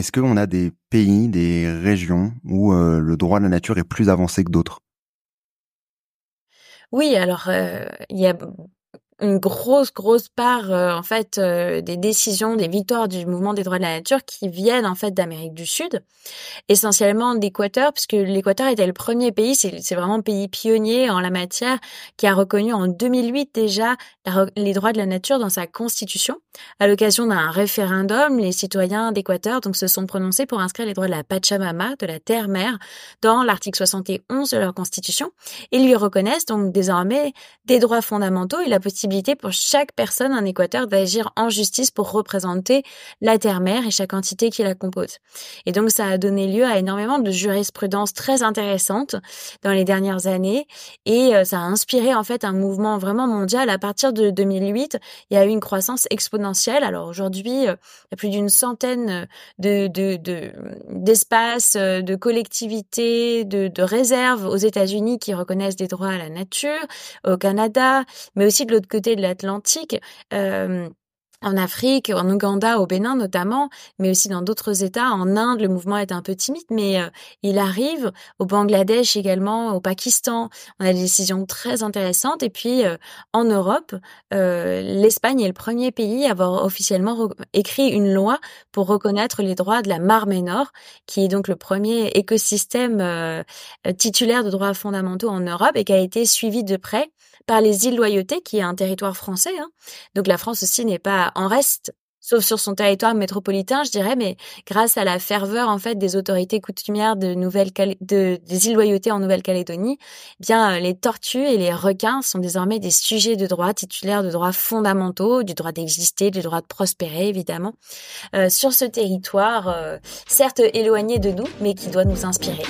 est-ce qu'on a des pays, des régions où le droit de la nature est plus avancé que d'autres? Oui, alors il y a une grosse, grosse part euh, en fait euh, des décisions, des victoires du mouvement des droits de la nature qui viennent en fait d'Amérique du Sud, essentiellement d'Équateur, puisque l'Équateur était le premier pays, c'est vraiment pays pionnier en la matière, qui a reconnu en 2008 déjà les droits de la nature dans sa constitution. À l'occasion d'un référendum, les citoyens d'Équateur donc se sont prononcés pour inscrire les droits de la Pachamama, de la terre-mère, dans l'article 71 de leur constitution, et lui reconnaissent donc désormais des droits fondamentaux et la possibilité pour chaque personne en Équateur d'agir en justice pour représenter la terre-mère et chaque entité qui la compose. Et donc ça a donné lieu à énormément de jurisprudence très intéressante dans les dernières années et euh, ça a inspiré en fait un mouvement vraiment mondial. À partir de 2008, il y a eu une croissance exponentielle. Alors aujourd'hui, euh, il y a plus d'une centaine de, d'espaces, euh, de, collectivités, de, de réserves aux États-Unis qui reconnaissent des droits à la nature, au Canada, mais aussi de l'autre côté de l'Atlantique. En Afrique, en Ouganda, au Bénin notamment, mais aussi dans d'autres États. En Inde, le mouvement est un peu timide, mais euh, il arrive. Au Bangladesh également, au Pakistan, on a des décisions très intéressantes. Et puis euh, en Europe, l'Espagne est le premier pays à avoir officiellement écrit une loi pour reconnaître les droits de la Marmée Nord, qui est donc le premier écosystème titulaire de droits fondamentaux en Europe et qui a été suivi de près par les îles Loyauté, qui est un territoire français. Hein. Donc la France aussi n'est pas en reste, sauf sur son territoire métropolitain, je dirais, mais grâce à la ferveur en fait des autorités coutumières de Nouvelle de, des îles Loyauté en Nouvelle-Calédonie, eh bien euh, les tortues et les requins sont désormais des sujets de droit titulaires de droits fondamentaux, du droit d'exister, du droit de prospérer évidemment, euh, sur ce territoire euh, certes éloigné de nous, mais qui doit nous inspirer.